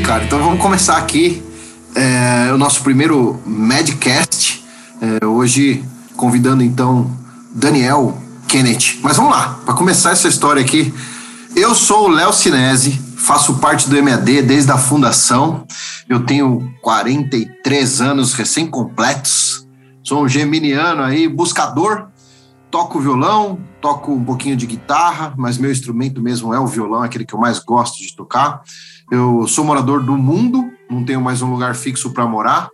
cara. Então vamos começar aqui é, o nosso primeiro Madcast. É, hoje convidando então Daniel Kenneth. Mas vamos lá, para começar essa história aqui. Eu sou o Léo Sinese, faço parte do MAD desde a fundação. Eu tenho 43 anos recém-completos. Sou um geminiano aí, buscador. Toco violão, toco um pouquinho de guitarra, mas meu instrumento mesmo é o violão, aquele que eu mais gosto de tocar. Eu sou morador do mundo, não tenho mais um lugar fixo para morar,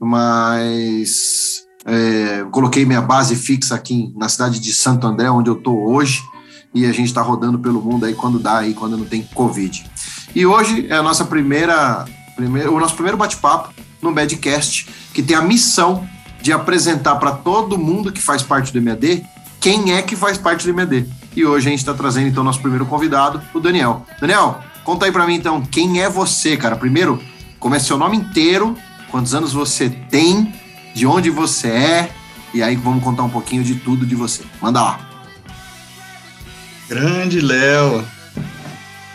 mas é, coloquei minha base fixa aqui na cidade de Santo André, onde eu estou hoje, e a gente está rodando pelo mundo aí quando dá, aí quando não tem Covid. E hoje é a nossa primeira, primeira o nosso primeiro bate-papo no Medcast, que tem a missão de apresentar para todo mundo que faz parte do MED quem é que faz parte do MED. E hoje a gente está trazendo então nosso primeiro convidado, o Daniel. Daniel, Conta aí para mim então, quem é você, cara? Primeiro, como é seu nome inteiro, quantos anos você tem, de onde você é, e aí vamos contar um pouquinho de tudo de você. Manda lá. Grande Léo.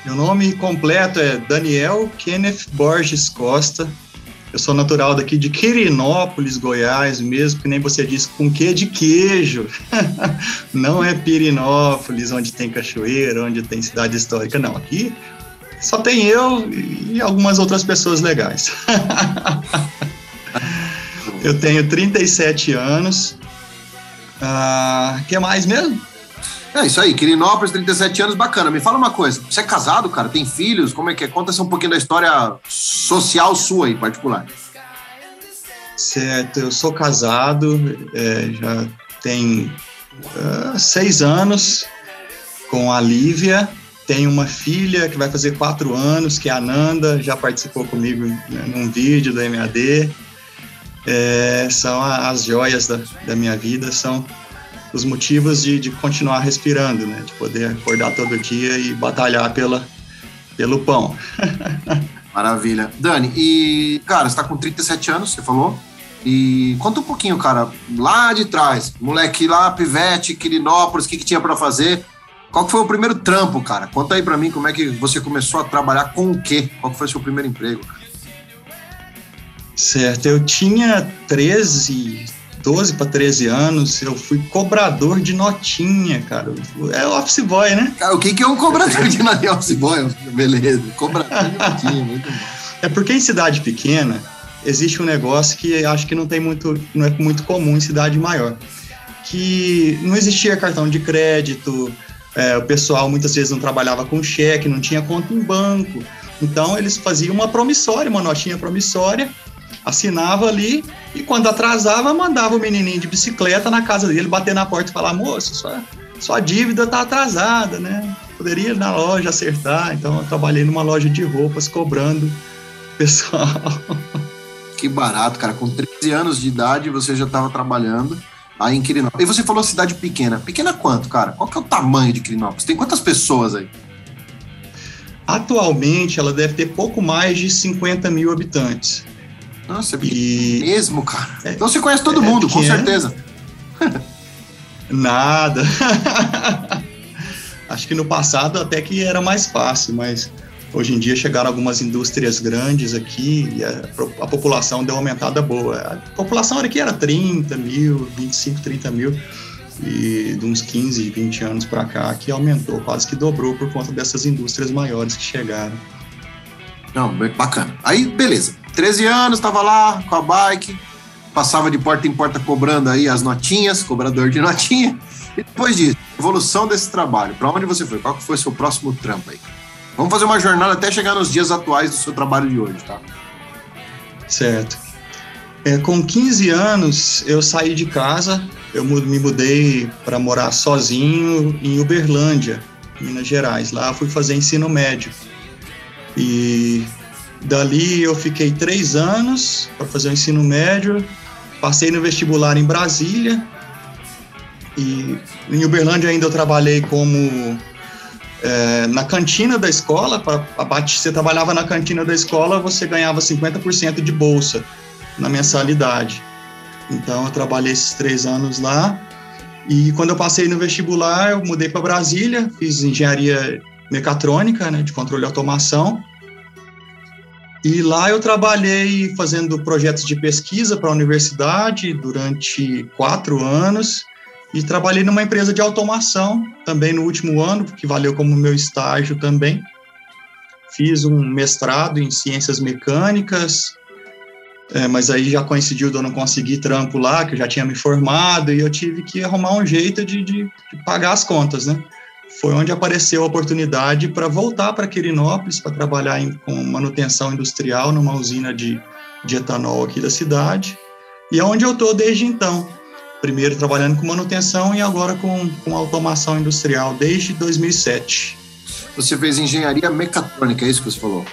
Meu nome completo é Daniel Kenneth Borges Costa. Eu sou natural daqui de Quirinópolis, Goiás, mesmo que nem você disse, com que de queijo. não é Pirinópolis, onde tem cachoeira, onde tem cidade histórica, não. Aqui só tem eu e algumas outras pessoas legais. eu tenho 37 anos. O uh, que mais mesmo? É isso aí, Quirinópolis, 37 anos, bacana. Me fala uma coisa, você é casado, cara? Tem filhos? Como é que é? Conta um pouquinho da história social sua aí, particular. Certo, eu sou casado, é, já tem uh, seis anos com a Lívia. Tenho uma filha que vai fazer quatro anos, que é a Nanda, já participou comigo né, num vídeo do MAD. É, são as joias da, da minha vida, são os motivos de, de continuar respirando, né? De poder acordar todo dia e batalhar pela, pelo pão. Maravilha. Dani, e, cara, você tá com 37 anos, você falou? E conta um pouquinho, cara, lá de trás, moleque lá, pivete, Quirinópolis, o que, que tinha para fazer? Qual foi o primeiro trampo, cara? Conta aí para mim como é que você começou a trabalhar com o quê? Qual foi o seu primeiro emprego? Certo, eu tinha 13, 12 para 13 anos, eu fui cobrador de notinha, cara. É office boy, né? Cara, o que, que é um cobrador de notinha? office boy, beleza. Cobrador de notinha, muito bom. É porque em cidade pequena existe um negócio que acho que não tem muito, não é muito comum em cidade maior, que não existia cartão de crédito, é, o pessoal muitas vezes não trabalhava com cheque, não tinha conta em banco. Então eles faziam uma promissória, uma notinha promissória, assinava ali e quando atrasava mandava o menininho de bicicleta na casa dele bater na porta e falar: moço, sua, sua dívida tá atrasada, né? Poderia ir na loja acertar. Então eu trabalhei numa loja de roupas cobrando pessoal. Que barato, cara. Com 13 anos de idade você já estava trabalhando aí em Quirinópolis. E você falou cidade pequena. Pequena quanto, cara? Qual que é o tamanho de Quirinópolis? Tem quantas pessoas aí? Atualmente, ela deve ter pouco mais de 50 mil habitantes. Nossa, é e... mesmo, cara. É, então você conhece todo é mundo, com certeza. Nada. Acho que no passado até que era mais fácil, mas Hoje em dia chegaram algumas indústrias grandes aqui e a, a população deu uma aumentada boa. A população aqui era 30 mil, 25, 30 mil e de uns 15, 20 anos para cá que aumentou, quase que dobrou por conta dessas indústrias maiores que chegaram. Não, bacana. Aí, beleza. 13 anos, estava lá com a bike, passava de porta em porta cobrando aí as notinhas, cobrador de notinha. E depois disso, evolução desse trabalho, para onde você foi? Qual foi o seu próximo trampo aí? Vamos fazer uma jornada até chegar nos dias atuais do seu trabalho de hoje, tá? Certo. É, com 15 anos, eu saí de casa, eu me mudei para morar sozinho em Uberlândia, Minas Gerais. Lá fui fazer ensino médio. E dali eu fiquei três anos para fazer o ensino médio, passei no vestibular em Brasília. E em Uberlândia ainda eu trabalhei como é, na cantina da escola, pra, você trabalhava na cantina da escola, você ganhava 50% de bolsa na mensalidade. Então, eu trabalhei esses três anos lá. E quando eu passei no vestibular, eu mudei para Brasília, fiz engenharia mecatrônica, né, de controle e automação. E lá eu trabalhei fazendo projetos de pesquisa para a universidade durante quatro anos e trabalhei numa empresa de automação também no último ano, que valeu como meu estágio também. Fiz um mestrado em ciências mecânicas, é, mas aí já coincidiu de eu não conseguir trampo lá, que eu já tinha me formado, e eu tive que arrumar um jeito de, de, de pagar as contas, né? Foi onde apareceu a oportunidade para voltar para Quirinópolis, para trabalhar em, com manutenção industrial numa usina de, de etanol aqui da cidade, e é onde eu estou desde então primeiro trabalhando com manutenção e agora com, com automação industrial desde 2007. Você fez engenharia mecatrônica, é isso que você falou?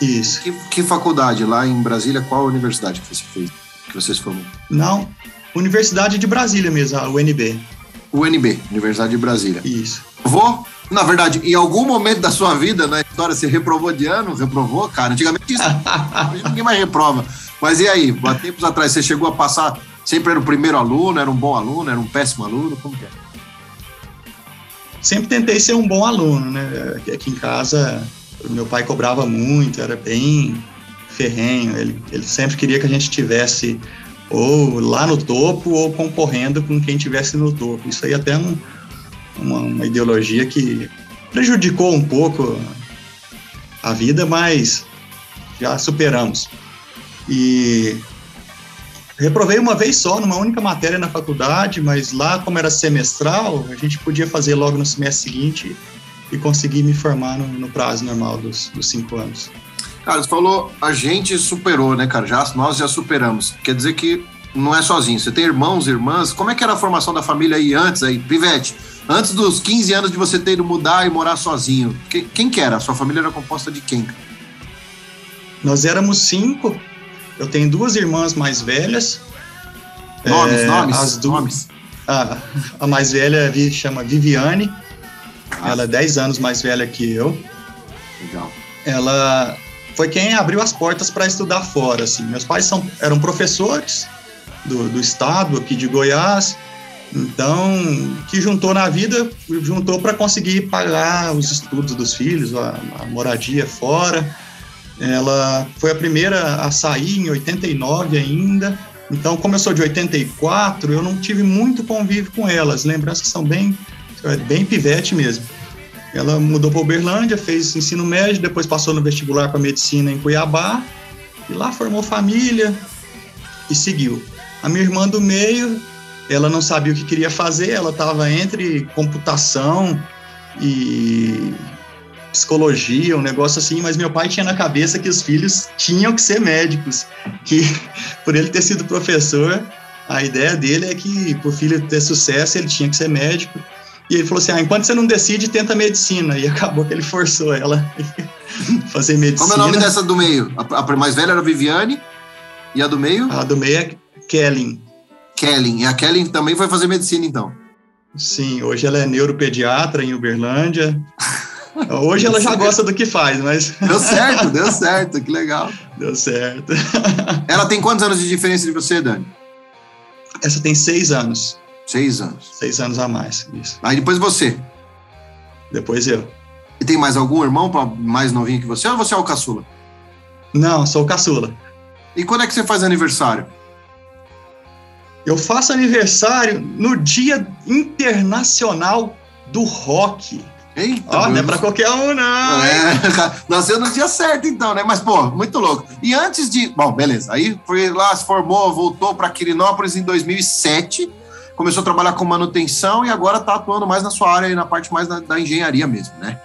Isso. Que, que faculdade lá em Brasília? Qual universidade que você fez? Que vocês formou? Não, Universidade de Brasília mesmo, a UNB. UNB, Universidade de Brasília. Isso. Vou, na verdade, em algum momento da sua vida, na história, você reprovou de ano? Reprovou, cara? Antigamente isso, ninguém mais reprova. Mas e aí, há tempos atrás, você chegou a passar Sempre era o primeiro aluno, era um bom aluno, era um péssimo aluno? Como que é? Sempre tentei ser um bom aluno, né? Aqui em casa, meu pai cobrava muito, era bem ferrenho. Ele, ele sempre queria que a gente tivesse ou lá no topo ou concorrendo com quem tivesse no topo. Isso aí até é um, uma, uma ideologia que prejudicou um pouco a vida, mas já superamos. E Reprovei uma vez só, numa única matéria na faculdade, mas lá, como era semestral, a gente podia fazer logo no semestre seguinte e conseguir me formar no, no prazo normal dos, dos cinco anos. Cara, você falou, a gente superou, né, cara? Já, nós já superamos. Quer dizer que não é sozinho. Você tem irmãos, irmãs. Como é que era a formação da família aí antes, aí, Pivete? Antes dos 15 anos de você ter ido mudar e morar sozinho, quem, quem que era? A sua família era composta de quem? Nós éramos cinco, eu tenho duas irmãs mais velhas. Nomes, é, nomes, as duas, nomes. A, a mais velha chama Viviane. Ela é 10 anos mais velha que eu. Legal. Ela foi quem abriu as portas para estudar fora. Assim. Meus pais são, eram professores do, do estado aqui de Goiás. Então, que juntou na vida, juntou para conseguir pagar os estudos dos filhos, a, a moradia fora. Ela foi a primeira a sair em 89 ainda. Então, como eu sou de 84, eu não tive muito convívio com elas. Lembranças são bem, bem pivete mesmo. Ela mudou para Uberlândia, fez ensino médio, depois passou no vestibular para medicina em Cuiabá e lá formou família e seguiu. A minha irmã do meio, ela não sabia o que queria fazer, ela estava entre computação e psicologia, um negócio assim, mas meu pai tinha na cabeça que os filhos tinham que ser médicos, que por ele ter sido professor, a ideia dele é que por filho ter sucesso ele tinha que ser médico. E ele falou assim: ah, enquanto você não decide, tenta medicina. E acabou que ele forçou ela a fazer medicina. Como é o nome dessa do meio? A, mais velha era Viviane e a do meio? A do meio é Kellen. Kellen. E a Kellen também foi fazer medicina, então? Sim, hoje ela é neuropediatra em Uberlândia. Hoje ela já gosta do que faz, mas. Deu certo, deu certo, que legal. Deu certo. Ela tem quantos anos de diferença de você, Dani? Essa tem seis anos. Seis anos. Seis anos a mais, isso. Aí depois você. Depois eu. E tem mais algum irmão mais novinho que você ou você é o caçula? Não, sou o caçula. E quando é que você faz aniversário? Eu faço aniversário no Dia Internacional do Rock. Eita, Ó, não é pra qualquer um, não. É, nasceu no dia certo, então, né? Mas, pô, muito louco. E antes de. Bom, beleza. Aí foi lá, se formou, voltou para Quirinópolis em 2007, começou a trabalhar com manutenção e agora tá atuando mais na sua área, na parte mais da, da engenharia mesmo, né?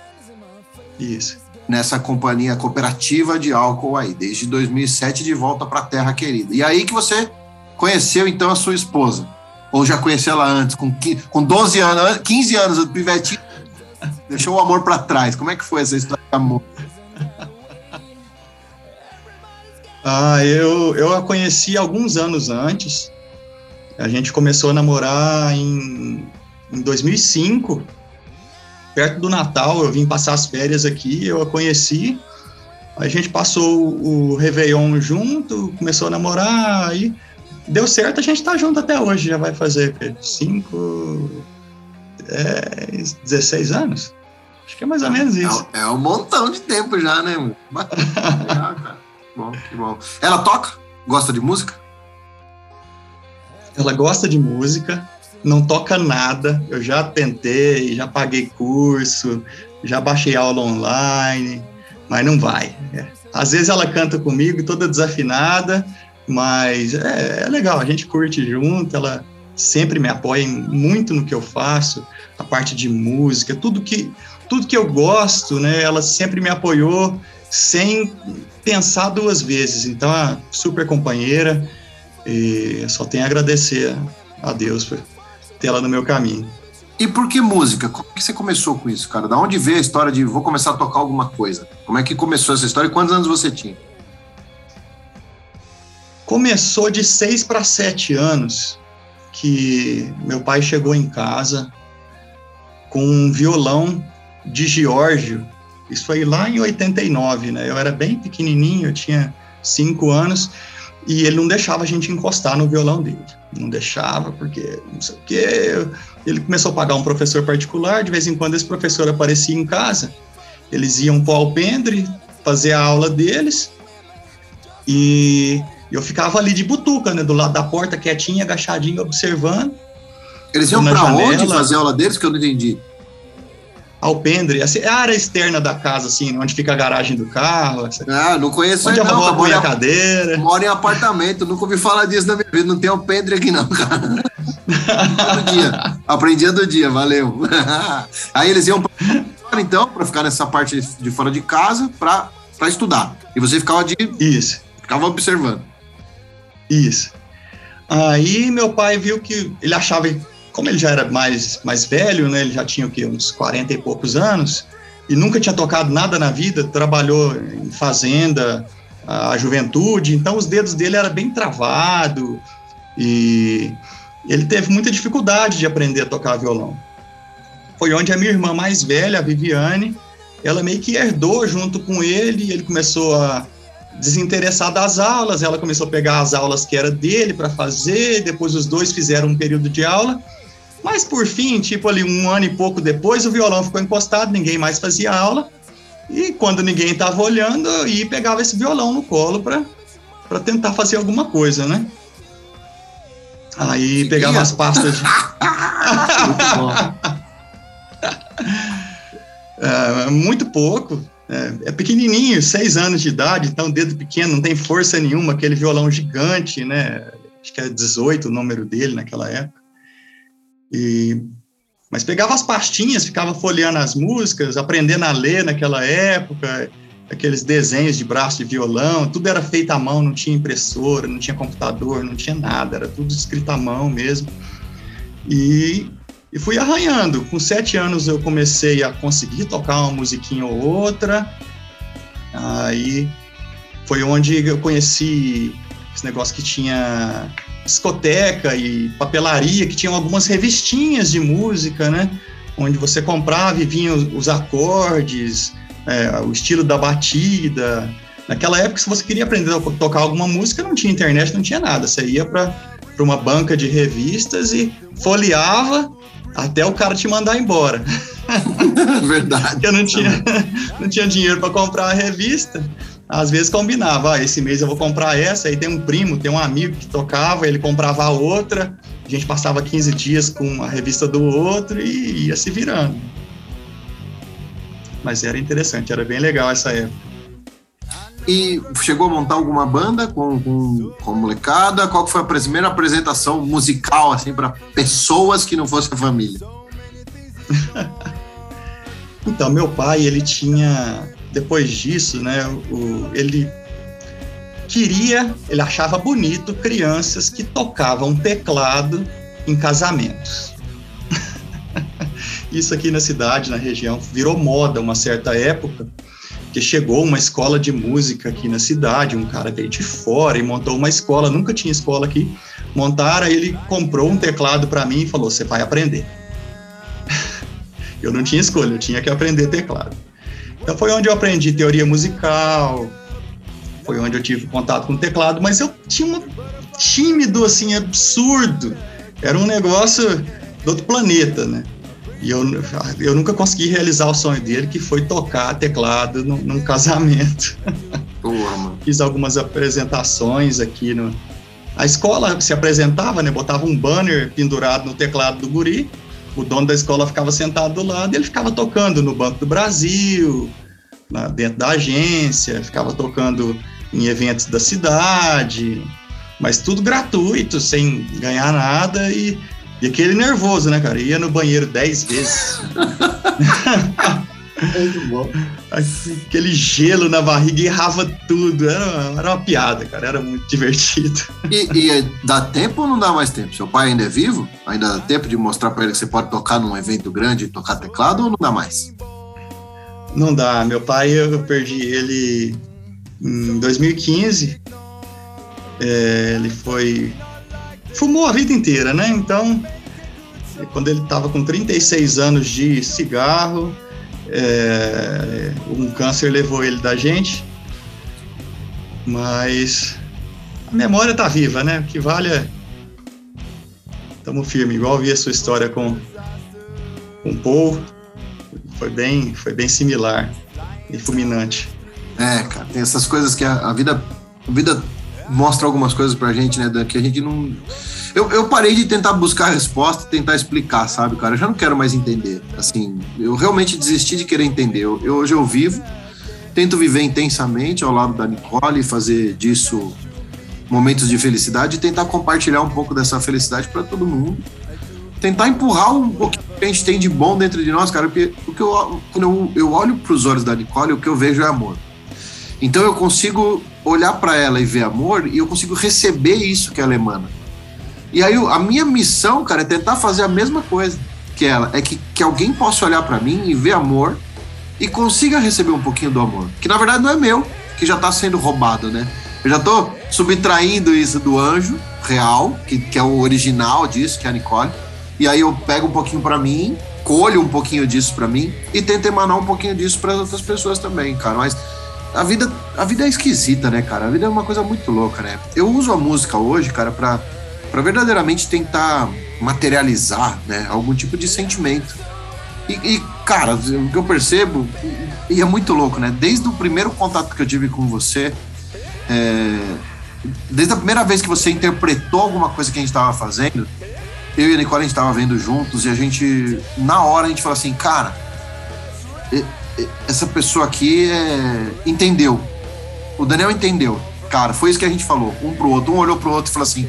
Isso. Nessa companhia cooperativa de álcool aí, desde 2007 de volta para terra querida. E aí que você conheceu, então, a sua esposa. Ou já conheceu ela antes, com, com 12 anos, 15 anos, o pivetinho Deixou o amor para trás. Como é que foi essa história de amor? Ah, eu, eu a conheci alguns anos antes. A gente começou a namorar em, em 2005, perto do Natal. Eu vim passar as férias aqui, eu a conheci. A gente passou o Réveillon junto, começou a namorar, aí deu certo, a gente tá junto até hoje. Já vai fazer cinco, dez, 16 anos. Acho que é mais ou menos isso. É, é um montão de tempo já, né? Que bom. Ela toca? Gosta de música? Ela gosta de música, não toca nada. Eu já tentei, já paguei curso, já baixei aula online, mas não vai. É. Às vezes ela canta comigo, toda desafinada, mas é, é, legal, a gente curte junto, ela sempre me apoia muito no que eu faço, a parte de música, tudo que, tudo que eu gosto, né, ela sempre me apoiou sem pensar duas vezes. Então, a super companheira, e só tenho a agradecer a Deus por ter ela no meu caminho. E por que música? Como que você começou com isso, cara? Da onde veio a história de vou começar a tocar alguma coisa? Como é que começou essa história e quantos anos você tinha? Começou de seis para sete anos, que meu pai chegou em casa com um violão de Giorgio. Isso foi lá em 89, né? Eu era bem pequenininho, eu tinha cinco anos e ele não deixava a gente encostar no violão dele. Não deixava, porque não sei o quê. Ele começou a pagar um professor particular, de vez em quando esse professor aparecia em casa. Eles iam para o alpendre, fazer a aula deles, e eu ficava ali de butuca, né, do lado da porta, quietinho, agachadinho, observando. Eles iam para onde fazer aula deles, que eu não entendi? alpendre, assim, é a área externa da casa, assim, onde fica a garagem do carro. Assim. Ah, não conheço Onde aí, a põe a cadeira. Moro em apartamento, nunca ouvi falar disso na minha vida, não tem alpendre aqui não, cara. do dia. Aprendia do dia, valeu. aí eles iam pra, então, para ficar nessa parte de fora de casa, para estudar. E você ficava de... Isso. Ficava observando. Isso. Aí meu pai viu que ele achava como ele já era mais, mais velho, né, ele já tinha o quê, uns 40 e poucos anos, e nunca tinha tocado nada na vida, trabalhou em fazenda, a juventude, então os dedos dele era bem travado e ele teve muita dificuldade de aprender a tocar violão. Foi onde a minha irmã mais velha, a Viviane, ela meio que herdou junto com ele, ele começou a desinteressar das aulas, ela começou a pegar as aulas que era dele para fazer, depois os dois fizeram um período de aula, mas por fim, tipo ali um ano e pouco depois, o violão ficou encostado, ninguém mais fazia aula. E quando ninguém estava olhando, eu ia e pegava esse violão no colo para tentar fazer alguma coisa, né? Aí pegava as pastas de. muito bom. É, muito pouco. É, é, pequenininho, seis anos de idade, então dedo pequeno, não tem força nenhuma, aquele violão gigante, né? Acho que é 18 o número dele naquela época. E, mas pegava as pastinhas, ficava folheando as músicas, aprendendo a ler naquela época, aqueles desenhos de braço de violão, tudo era feito à mão, não tinha impressora, não tinha computador, não tinha nada, era tudo escrito à mão mesmo. E, e fui arranhando. Com sete anos eu comecei a conseguir tocar uma musiquinha ou outra. Aí foi onde eu conheci esse negócio que tinha discoteca e papelaria que tinham algumas revistinhas de música, né? Onde você comprava e vinha os, acordes, é, o estilo da batida. Naquela época, se você queria aprender a tocar alguma música, não tinha internet, não tinha nada. Você ia para uma banca de revistas e folheava até o cara te mandar embora. Verdade. eu não tinha, não tinha dinheiro para comprar a revista às vezes combinava, ah, esse mês eu vou comprar essa, aí tem um primo, tem um amigo que tocava, ele comprava a outra, a gente passava 15 dias com a revista do outro e ia se virando. Mas era interessante, era bem legal essa época. E chegou a montar alguma banda com, com, com molecada? Qual foi a primeira apresentação musical assim para pessoas que não fossem a família? então, meu pai, ele tinha depois disso, né, o, ele queria, ele achava bonito crianças que tocavam teclado em casamentos. Isso aqui na cidade, na região, virou moda uma certa época, que chegou uma escola de música aqui na cidade, um cara veio de fora e montou uma escola, nunca tinha escola aqui. Montaram, ele comprou um teclado para mim e falou: "Você vai aprender". eu não tinha escolha, eu tinha que aprender teclado. Então foi onde eu aprendi teoria musical, foi onde eu tive contato com o teclado, mas eu tinha um tímido, assim, absurdo. Era um negócio do outro planeta, né? E eu, eu nunca consegui realizar o sonho dele, que foi tocar teclado num, num casamento. Fiz algumas apresentações aqui no. A escola se apresentava, né? Botava um banner pendurado no teclado do guri. O dono da escola ficava sentado do lado e ele ficava tocando no Banco do Brasil, lá dentro da agência, ficava tocando em eventos da cidade, mas tudo gratuito, sem ganhar nada e, e aquele nervoso, né, cara? Ia no banheiro dez vezes. Muito bom. Aquele gelo na barriga errava tudo. Era, era uma piada, cara. Era muito divertido. E, e, dá tempo ou não dá mais tempo? Seu pai ainda é vivo? Ainda dá tempo de mostrar para ele que você pode tocar num evento grande e tocar teclado ou não dá mais? Não dá. Meu pai, eu perdi ele em 2015. É, ele foi. Fumou a vida inteira, né? Então, quando ele estava com 36 anos de cigarro, é, um câncer levou ele da gente, mas a memória tá viva, né? O que vale é. Estamos firmes, igual vi a sua história com, com Paul, foi bem, foi bem similar e fulminante. É, cara, tem essas coisas que a, a vida, a vida mostra algumas coisas pra gente, né, Dan, que a gente não eu, eu parei de tentar buscar a resposta, tentar explicar, sabe, cara? Eu já não quero mais entender. Assim, eu realmente desisti de querer entender. Eu, eu, hoje eu vivo, tento viver intensamente ao lado da Nicole fazer disso momentos de felicidade e tentar compartilhar um pouco dessa felicidade para todo mundo. Tentar empurrar um pouquinho que a gente tem de bom dentro de nós, cara, porque o que eu, quando eu, eu olho para os olhos da Nicole, o que eu vejo é amor. Então eu consigo olhar para ela e ver amor e eu consigo receber isso que ela emana. E aí a minha missão, cara, é tentar fazer a mesma coisa que ela, é que, que alguém possa olhar para mim e ver amor e consiga receber um pouquinho do amor, que na verdade não é meu, que já tá sendo roubado, né? Eu já tô subtraindo isso do anjo real, que, que é o original disso, que é a Nicole, e aí eu pego um pouquinho para mim, colho um pouquinho disso para mim e tento emanar um pouquinho disso para outras pessoas também, cara. Mas a vida, a vida é esquisita, né, cara? A vida é uma coisa muito louca, né? Eu uso a música hoje, cara, para para verdadeiramente tentar materializar né, algum tipo de sentimento. E, e, cara, o que eu percebo, e é muito louco, né? Desde o primeiro contato que eu tive com você, é, desde a primeira vez que você interpretou alguma coisa que a gente estava fazendo, eu e a Nicole a gente estava vendo juntos e a gente, na hora, a gente falou assim, cara, essa pessoa aqui é, entendeu. O Daniel entendeu. Cara, foi isso que a gente falou, um pro outro. Um olhou pro outro e falou assim: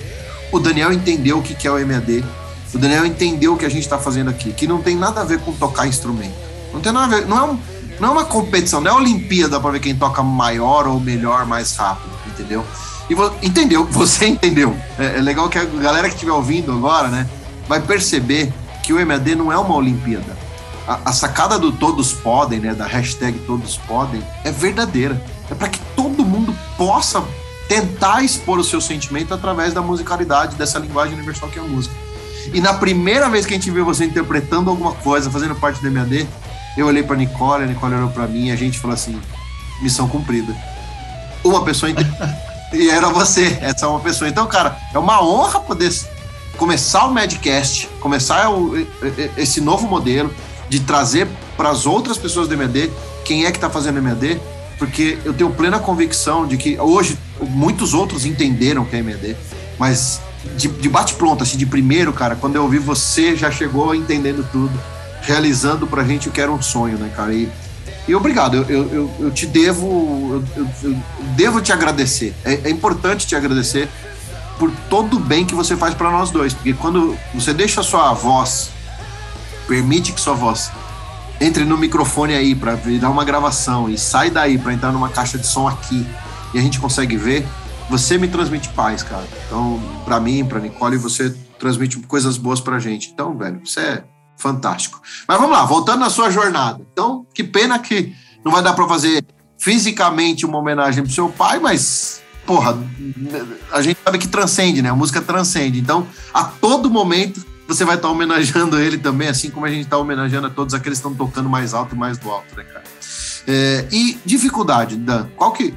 o Daniel entendeu o que é o MAD, o Daniel entendeu o que a gente está fazendo aqui, que não tem nada a ver com tocar instrumento. Não tem nada a ver, não é, um, não é uma competição, não é Olimpíada para ver quem toca maior ou melhor, mais rápido, entendeu? E vo, entendeu, você entendeu. É, é, legal que a galera que estiver ouvindo agora, né, vai perceber que o MAD não é uma Olimpíada. A, a sacada do todos podem, né, da hashtag todos podem, é verdadeira. É para que todo mundo possa tentar expor o seu sentimento através da musicalidade, dessa linguagem universal que é a música. E na primeira vez que a gente viu você interpretando alguma coisa, fazendo parte do MAD, eu olhei para Nicole, a Nicole olhou para mim e a gente falou assim: missão cumprida. Uma pessoa e era você, essa é uma pessoa. Então, cara, é uma honra poder começar o Madcast, começar o, esse novo modelo de trazer para as outras pessoas do MAD quem é que está fazendo MAD, porque eu tenho plena convicção de que hoje muitos outros entenderam que é MD, mas de, de bate-pronto, assim, de primeiro, cara, quando eu ouvi você, já chegou entendendo tudo, realizando pra gente o que era um sonho, né, cara? E, e obrigado, eu, eu, eu, eu te devo, eu, eu, devo te agradecer. É, é importante te agradecer por todo o bem que você faz para nós dois, porque quando você deixa a sua voz, permite que sua voz entre no microfone aí para virar uma gravação e sai daí para entrar numa caixa de som aqui e a gente consegue ver, você me transmite paz, cara. Então, para mim, para Nicole, você transmite coisas boas pra gente. Então, velho, isso é fantástico. Mas vamos lá, voltando à sua jornada. Então, que pena que não vai dar para fazer fisicamente uma homenagem pro seu pai, mas porra, a gente sabe que transcende, né? A música transcende. Então, a todo momento você vai estar tá homenageando ele também, assim como a gente está homenageando a todos aqueles que estão tocando mais alto e mais do alto, né, cara? É, e dificuldade, Dan, qual que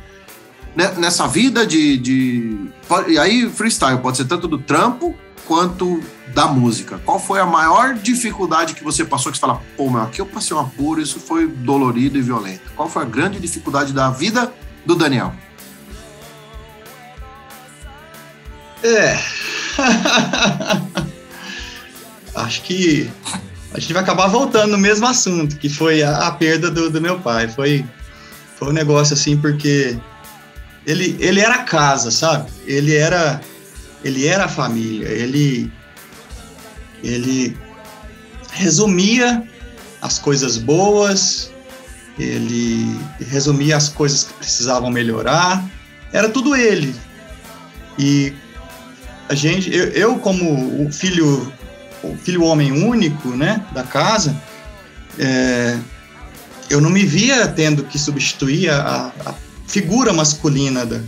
né, nessa vida de, de. E aí, freestyle pode ser tanto do trampo quanto da música. Qual foi a maior dificuldade que você passou que você fala, pô, meu, aqui eu passei um apuro, isso foi dolorido e violento. Qual foi a grande dificuldade da vida do Daniel? É. Acho que a gente vai acabar voltando no mesmo assunto, que foi a, a perda do, do, meu pai. Foi, foi um negócio assim, porque ele, ele era casa, sabe? Ele era, ele era a família. Ele, ele resumia as coisas boas, ele resumia as coisas que precisavam melhorar. Era tudo ele. E a gente, eu, eu como o filho, o filho homem único, né, da casa, é, eu não me via tendo que substituir a, a figura masculina da,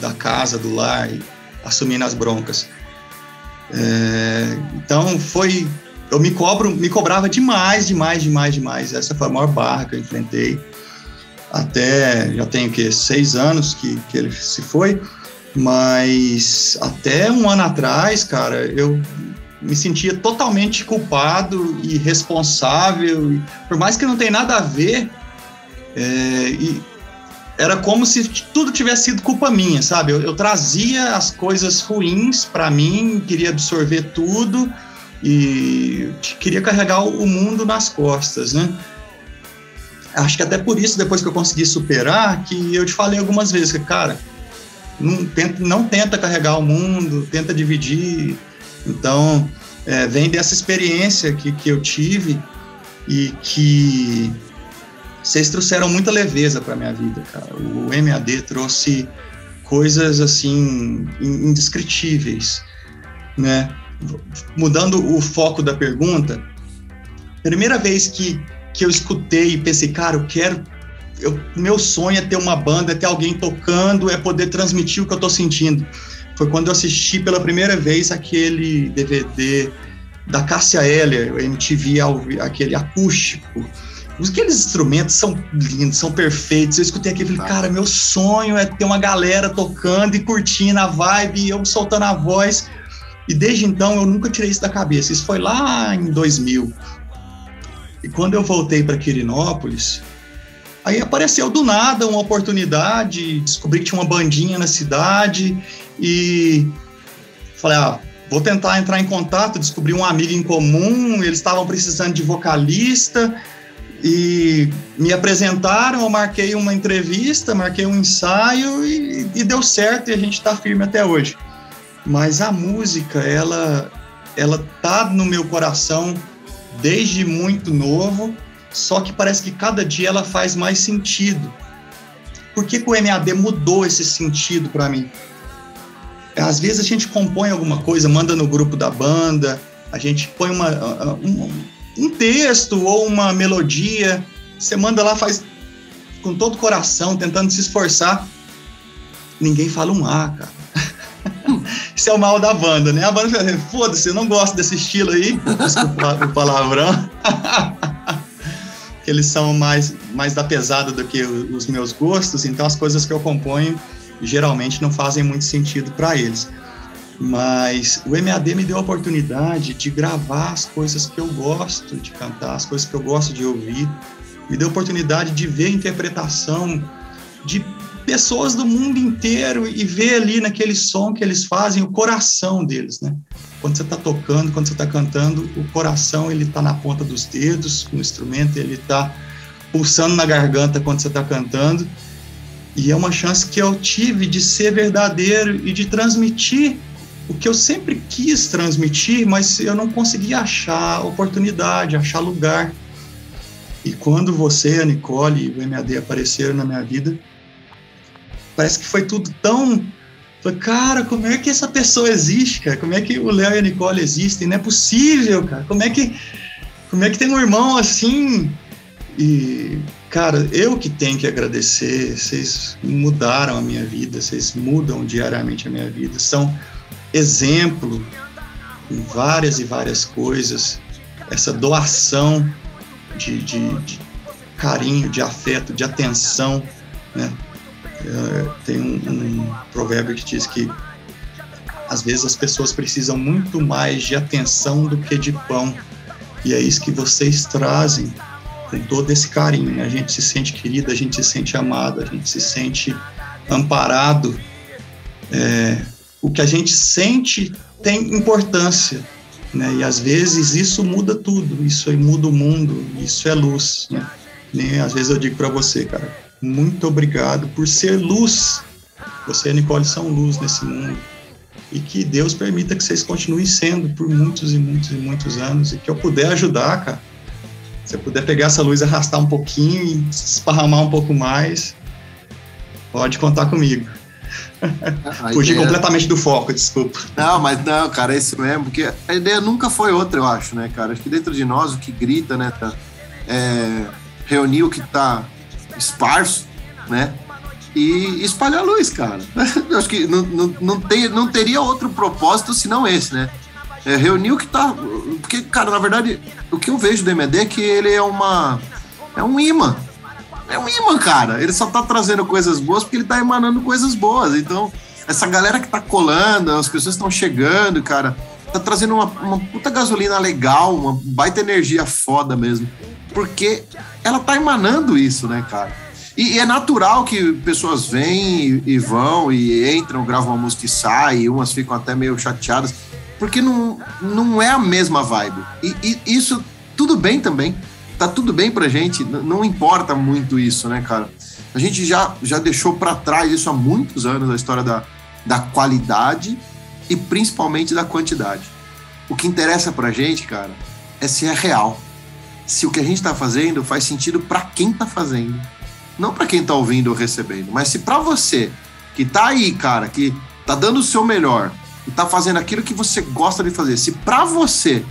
da casa, do lar, e assumindo as broncas. É, então foi, eu me cobro, me cobrava demais, demais, demais, demais. Essa foi a maior barra que eu enfrentei. Até já tenho que seis anos que, que ele se foi. Mas até um ano atrás, cara, eu me sentia totalmente culpado e responsável, e, por mais que não tenha nada a ver, é, era como se tudo tivesse sido culpa minha, sabe? Eu, eu trazia as coisas ruins para mim, queria absorver tudo e queria carregar o mundo nas costas, né? Acho que até por isso, depois que eu consegui superar, que eu te falei algumas vezes que, cara, não tenta, não tenta carregar o mundo, tenta dividir. Então, é, vem dessa experiência que, que eu tive e que vocês trouxeram muita leveza para minha vida, cara. O MAD trouxe coisas assim indescritíveis, né? Mudando o foco da pergunta, primeira vez que, que eu escutei e pensei, cara, eu quero eu, meu sonho é ter uma banda, é ter alguém tocando, é poder transmitir o que eu estou sentindo. Foi quando eu assisti pela primeira vez aquele DVD da Cássia Eller, o MTV, aquele acústico. Aqueles instrumentos são lindos, são perfeitos. Eu escutei aquilo e falei, cara, meu sonho é ter uma galera tocando e curtindo a vibe, e eu soltando a voz. E desde então eu nunca tirei isso da cabeça. Isso foi lá em 2000. E quando eu voltei para Quirinópolis, Aí apareceu do nada uma oportunidade, descobri que tinha uma bandinha na cidade e falei, ah, vou tentar entrar em contato, descobri um amigo em comum, eles estavam precisando de vocalista e me apresentaram, eu marquei uma entrevista, marquei um ensaio e, e deu certo e a gente está firme até hoje. Mas a música, ela, ela tá no meu coração desde muito novo só que parece que cada dia ela faz mais sentido. Por que, que o MAD mudou esse sentido para mim? Às vezes a gente compõe alguma coisa, manda no grupo da banda, a gente põe uma, um, um texto ou uma melodia, você manda lá, faz com todo o coração, tentando se esforçar. Ninguém fala um A, cara. Isso é o mal da banda, né? A banda fala, foda-se, eu não gosto desse estilo aí. Desculpa o palavrão. eles são mais, mais da pesada do que os meus gostos, então as coisas que eu componho geralmente não fazem muito sentido para eles. Mas o MAD me deu a oportunidade de gravar as coisas que eu gosto de cantar, as coisas que eu gosto de ouvir, me deu a oportunidade de ver a interpretação de pessoas do mundo inteiro e ver ali naquele som que eles fazem o coração deles, né? Quando você está tocando, quando você está cantando, o coração ele está na ponta dos dedos, o instrumento ele está pulsando na garganta quando você está cantando. E é uma chance que eu tive de ser verdadeiro e de transmitir o que eu sempre quis transmitir, mas eu não conseguia achar oportunidade, achar lugar. E quando você, a Nicole e o MAD apareceram na minha vida, parece que foi tudo tão. Falei, cara, como é que essa pessoa existe, cara? Como é que o Léo e a Nicole existem? Não é possível, cara. Como é que, como é que tem um irmão assim? E, cara, eu que tenho que agradecer. Vocês mudaram a minha vida, vocês mudam diariamente a minha vida. São exemplo em várias e várias coisas. Essa doação de, de, de carinho, de afeto, de atenção, né? É, tem um, um provérbio que diz que às vezes as pessoas precisam muito mais de atenção do que de pão. E é isso que vocês trazem com todo esse carinho. Né? A gente se sente querido, a gente se sente amado, a gente se sente amparado. É, o que a gente sente tem importância, né? E às vezes isso muda tudo, isso aí muda o mundo, isso é luz, né? Às vezes eu digo para você, cara, muito obrigado por ser luz. Você e a Nicole são luz nesse mundo. E que Deus permita que vocês continuem sendo por muitos e muitos e muitos anos e que eu puder ajudar, cara. Se eu puder pegar essa luz, arrastar um pouquinho e esparramar um pouco mais, pode contar comigo. Fugir ideia... completamente do foco, desculpa. Não, mas não, cara, é isso mesmo, porque a ideia nunca foi outra, eu acho, né, cara? Acho que dentro de nós o que grita, né, tá, é reunir o que tá esparso, né? E espalhar luz, cara. Eu acho que não, não, não, tem, não teria outro propósito senão esse, né? É reunir o que tá. Porque, cara, na verdade, o que eu vejo do MD é que ele é uma. É um imã. É um imã, cara. Ele só tá trazendo coisas boas porque ele tá emanando coisas boas. Então, essa galera que tá colando, as pessoas estão chegando, cara, tá trazendo uma, uma puta gasolina legal, uma baita energia foda mesmo. Porque ela tá emanando isso, né, cara? E, e é natural que pessoas vêm e, e, vão e entram, gravam uma música e saem, e umas ficam até meio chateadas, porque não, não é a mesma vibe. E, e isso tudo bem também tá tudo bem pra gente, não importa muito isso, né, cara? A gente já, já deixou para trás isso há muitos anos, a história da, da qualidade e principalmente da quantidade. O que interessa pra gente, cara, é se é real. Se o que a gente tá fazendo faz sentido para quem tá fazendo. Não para quem tá ouvindo ou recebendo, mas se para você que tá aí, cara, que tá dando o seu melhor e tá fazendo aquilo que você gosta de fazer, se para você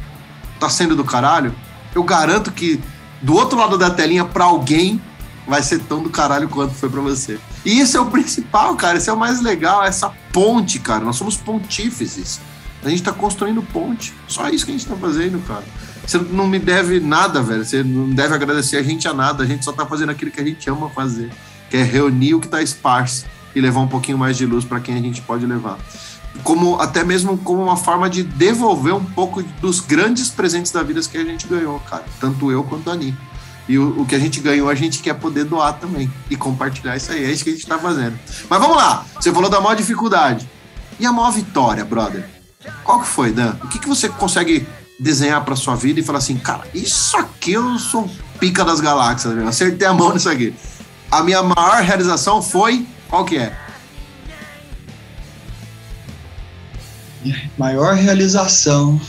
tá sendo do caralho, eu garanto que do outro lado da telinha para alguém vai ser tão do caralho quanto foi para você. E isso é o principal, cara. Isso é o mais legal, essa ponte, cara. Nós somos pontífices. A gente tá construindo ponte. Só isso que a gente tá fazendo, cara. Você não me deve nada, velho. Você não deve agradecer a gente a nada. A gente só tá fazendo aquilo que a gente ama fazer, que é reunir o que tá esparso e levar um pouquinho mais de luz para quem a gente pode levar como até mesmo como uma forma de devolver um pouco dos grandes presentes da vida que a gente ganhou, cara. Tanto eu quanto a Ani. E o, o, que a gente ganhou, a gente quer poder doar também e compartilhar isso aí. É isso que a gente está fazendo. Mas vamos lá. Você falou da maior dificuldade. E a maior vitória, brother? Qual que foi, Dan? O que, que você consegue desenhar para sua vida e falar assim, cara, isso aqui eu sou pica das galáxias, acertei a mão nisso aqui. A minha maior realização foi, qual que é? maior realização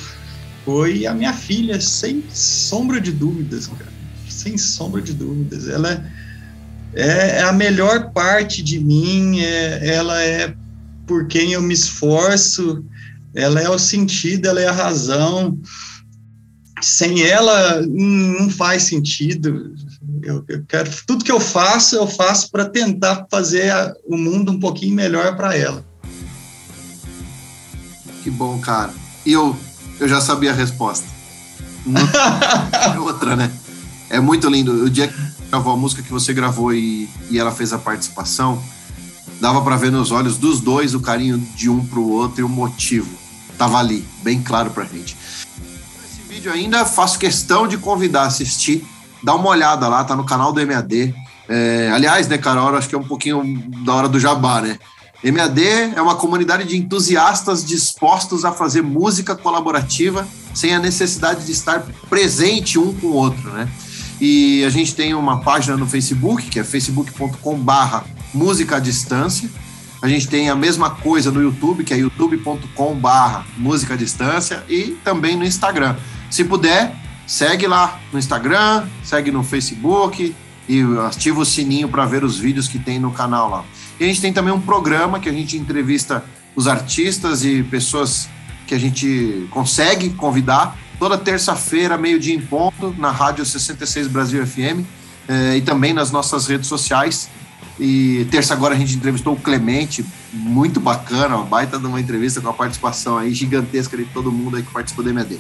foi a minha filha, sem sombra de dúvidas, cara. Sem sombra de dúvidas. Ela é, é a melhor parte de mim, é, ela é por quem eu me esforço, ela é o sentido, ela é a razão. Sem ela, não faz sentido. Eu, eu quero tudo que eu faço, eu faço para tentar fazer a, o mundo um pouquinho melhor para ela. Que bom, cara. E eu, eu já sabia a resposta. é outra, né? É muito lindo. O dia que gravou a música que você gravou e, e ela fez a participação, dava para ver nos olhos dos dois o carinho de um pro outro e o motivo. Tava ali, bem claro pra gente. Esse vídeo ainda faço questão de convidar a assistir. Dá uma olhada lá, tá no canal do MAD. É, aliás, né, Carol, acho que é um pouquinho da hora do jabá, né? MAD é uma comunidade de entusiastas dispostos a fazer música colaborativa sem a necessidade de estar presente um com o outro, né? E a gente tem uma página no Facebook, que é facebook.com/barra música à distância. A gente tem a mesma coisa no YouTube, que é youtube.com/barra música à distância, e também no Instagram. Se puder, segue lá no Instagram, segue no Facebook e ativa o sininho para ver os vídeos que tem no canal lá. E a gente tem também um programa que a gente entrevista os artistas e pessoas que a gente consegue convidar toda terça-feira, meio-dia em ponto, na Rádio 66 Brasil FM eh, e também nas nossas redes sociais. E terça agora a gente entrevistou o Clemente, muito bacana, uma baita de uma entrevista com a participação aí gigantesca de todo mundo aí que participou do MAD.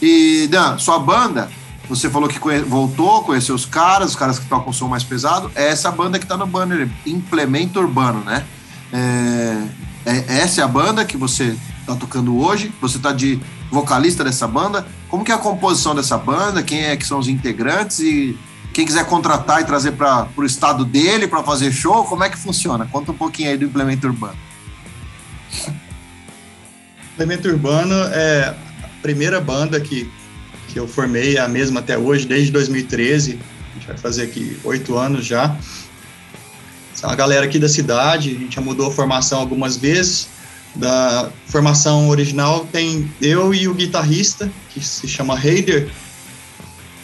E Dan, sua banda você falou que conhe... voltou, conheceu os caras, os caras que tocam som mais pesado. É essa banda que tá no banner, Implemento Urbano, né? É... é... essa é a banda que você tá tocando hoje. Você tá de vocalista dessa banda. Como que é a composição dessa banda? Quem é que são os integrantes? E quem quiser contratar e trazer para o estado dele para fazer show, como é que funciona? Conta um pouquinho aí do Implemento Urbano. Implemento Urbano é a primeira banda que, que eu formei, é a mesma até hoje, desde 2013. A gente vai fazer aqui oito anos já. São a galera aqui da cidade, a gente já mudou a formação algumas vezes. Da formação original tem eu e o guitarrista, que se chama Heider.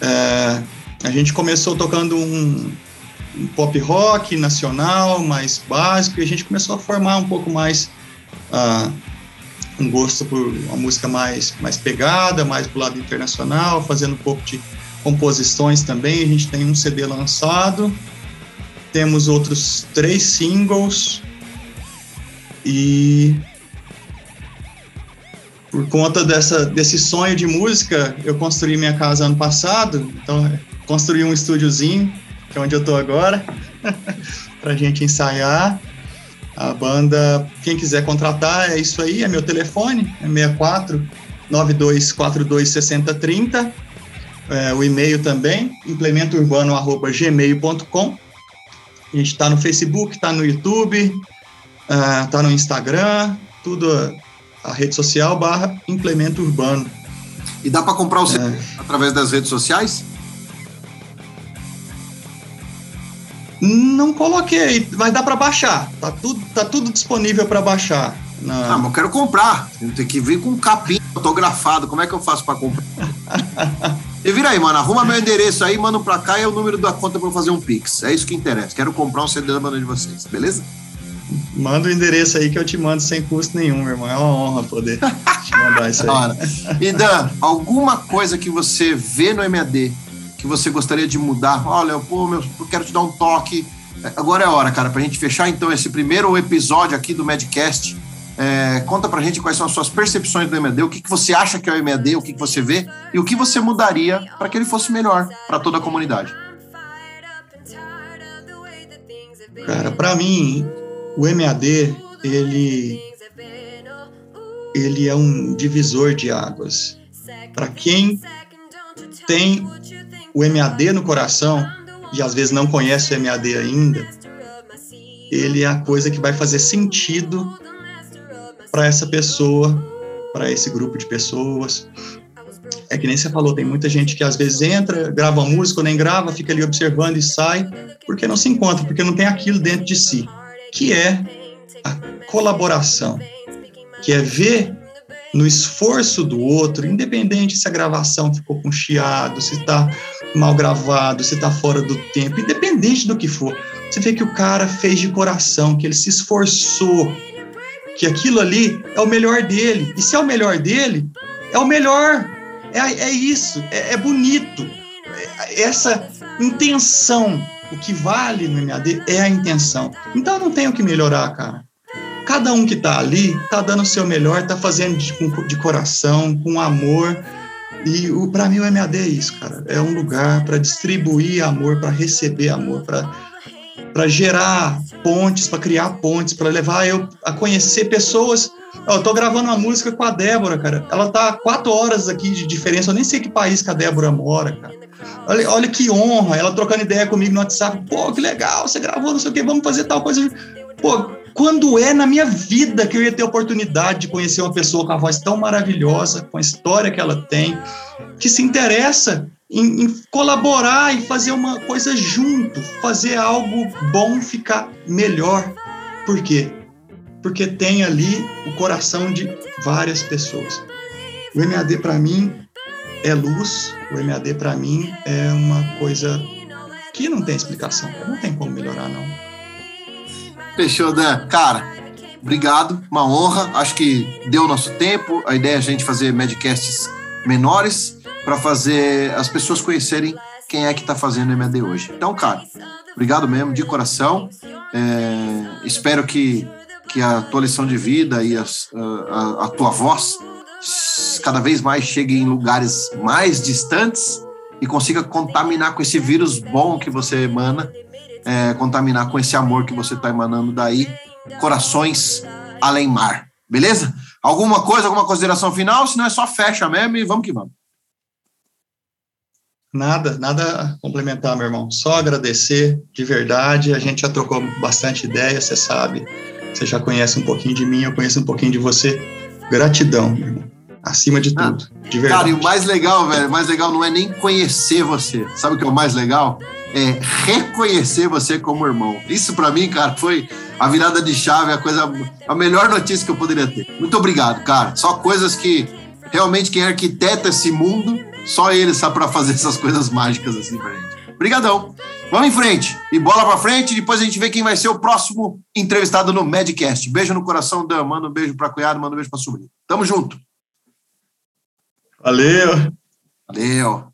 É, a gente começou tocando um, um, pop rock nacional, mais básico, e a gente começou a formar um pouco mais uh, um gosto por uma música mais, mais pegada, mais pro lado internacional, fazendo um pouco de composições também. A gente tem um CD lançado, temos outros três singles. E por conta dessa, desse sonho de música, eu construí minha casa ano passado, então construí um estúdiozinho, que é onde eu estou agora, para a gente ensaiar. A banda, quem quiser contratar, é isso aí, é meu telefone, é 64 9242 6030. É, o e-mail também, implementourbano.gmail.com. A gente está no Facebook, está no YouTube, está uh, no Instagram, tudo a rede social barra implemento urbano. E dá para comprar o é. através das redes sociais? Não coloquei, mas dá para baixar. Tá tudo, tá tudo disponível para baixar. Na... Ah, mas eu quero comprar. Tem que vir com um capim fotografado. Como é que eu faço para comprar? e vira aí, mano. Arruma meu endereço aí, manda pra cá e é o número da conta para fazer um Pix. É isso que interessa. Quero comprar um CD da banda de vocês, beleza? Manda o endereço aí que eu te mando sem custo nenhum, meu irmão. É uma honra poder te mandar isso aí. E Dan, alguma coisa que você vê no MAD que você gostaria de mudar? Olha, pô, meu, eu quero te dar um toque. Agora é a hora, cara, pra gente fechar então esse primeiro episódio aqui do Medcast. É, conta pra gente quais são as suas percepções do EMAD, o que, que você acha que é o EMAD, o que, que você vê e o que você mudaria para que ele fosse melhor para toda a comunidade. Cara, para mim, o EMAD, ele, ele é um divisor de águas. Para quem tem o MAD no coração e às vezes não conhece o MAD ainda, ele é a coisa que vai fazer sentido para essa pessoa, para esse grupo de pessoas. É que nem você falou, tem muita gente que às vezes entra, grava música ou nem grava, fica ali observando e sai, porque não se encontra, porque não tem aquilo dentro de si, que é a colaboração, que é ver no esforço do outro, independente se a gravação ficou com chiado, se está mal gravado, se está fora do tempo, independente do que for, você vê que o cara fez de coração, que ele se esforçou, que aquilo ali é o melhor dele. E se é o melhor dele, é o melhor. É, é isso, é, é bonito. É, essa intenção, o que vale no MAD é a intenção. Então não tem o que melhorar, cara. Cada um que está ali está dando o seu melhor, está fazendo de, de coração, com amor. E para mim o MAD é isso, cara. É um lugar para distribuir amor, para receber amor, para gerar pontes, para criar pontes, para levar eu a conhecer pessoas. Eu tô gravando uma música com a Débora, cara. Ela tá quatro horas aqui de diferença. Eu nem sei que país que a Débora mora, cara. Olha, olha que honra, ela trocando ideia comigo no WhatsApp. Pô, que legal, você gravou, não sei o que, vamos fazer tal coisa. Pô, quando é na minha vida que eu ia ter a oportunidade de conhecer uma pessoa com a voz tão maravilhosa, com a história que ela tem, que se interessa em, em, colaborar e fazer uma coisa junto, fazer algo bom ficar melhor. Por quê? Porque tem ali o coração de várias pessoas. O MAD para mim é luz, o MAD para mim é uma coisa que não tem explicação, não tem como melhorar não. Fechou, Dan. Cara, obrigado, uma honra. Acho que deu nosso tempo. A ideia é a gente fazer medcasts menores para fazer as pessoas conhecerem quem é que está fazendo o MAD hoje. Então, cara, obrigado mesmo, de coração. É, espero que, que a tua lição de vida e a, a, a tua voz cada vez mais chegue em lugares mais distantes e consiga contaminar com esse vírus bom que você emana é, contaminar com esse amor que você está emanando daí, corações além mar. Beleza? Alguma coisa, alguma consideração final? Se não é só fecha mesmo e vamos que vamos. Nada, nada a complementar, meu irmão. Só agradecer de verdade. A gente já trocou bastante ideia, você sabe. Você já conhece um pouquinho de mim, eu conheço um pouquinho de você. Gratidão, meu irmão. Acima de ah, tudo. De verdade. Cara, e o mais legal, velho, o mais legal não é nem conhecer você. Sabe o que é o mais legal? É reconhecer você como irmão. Isso para mim, cara, foi a virada de chave, a coisa, a melhor notícia que eu poderia ter. Muito obrigado, cara. Só coisas que realmente quem arquiteta esse mundo, só ele sabe para fazer essas coisas mágicas assim pra gente. Obrigadão. Vamos em frente. E bola para frente, depois a gente vê quem vai ser o próximo entrevistado no Medcast. Beijo no coração, Dan. Manda um beijo para cunhado, manda um beijo para sobrinho. Tamo junto. Valeu. Valeu.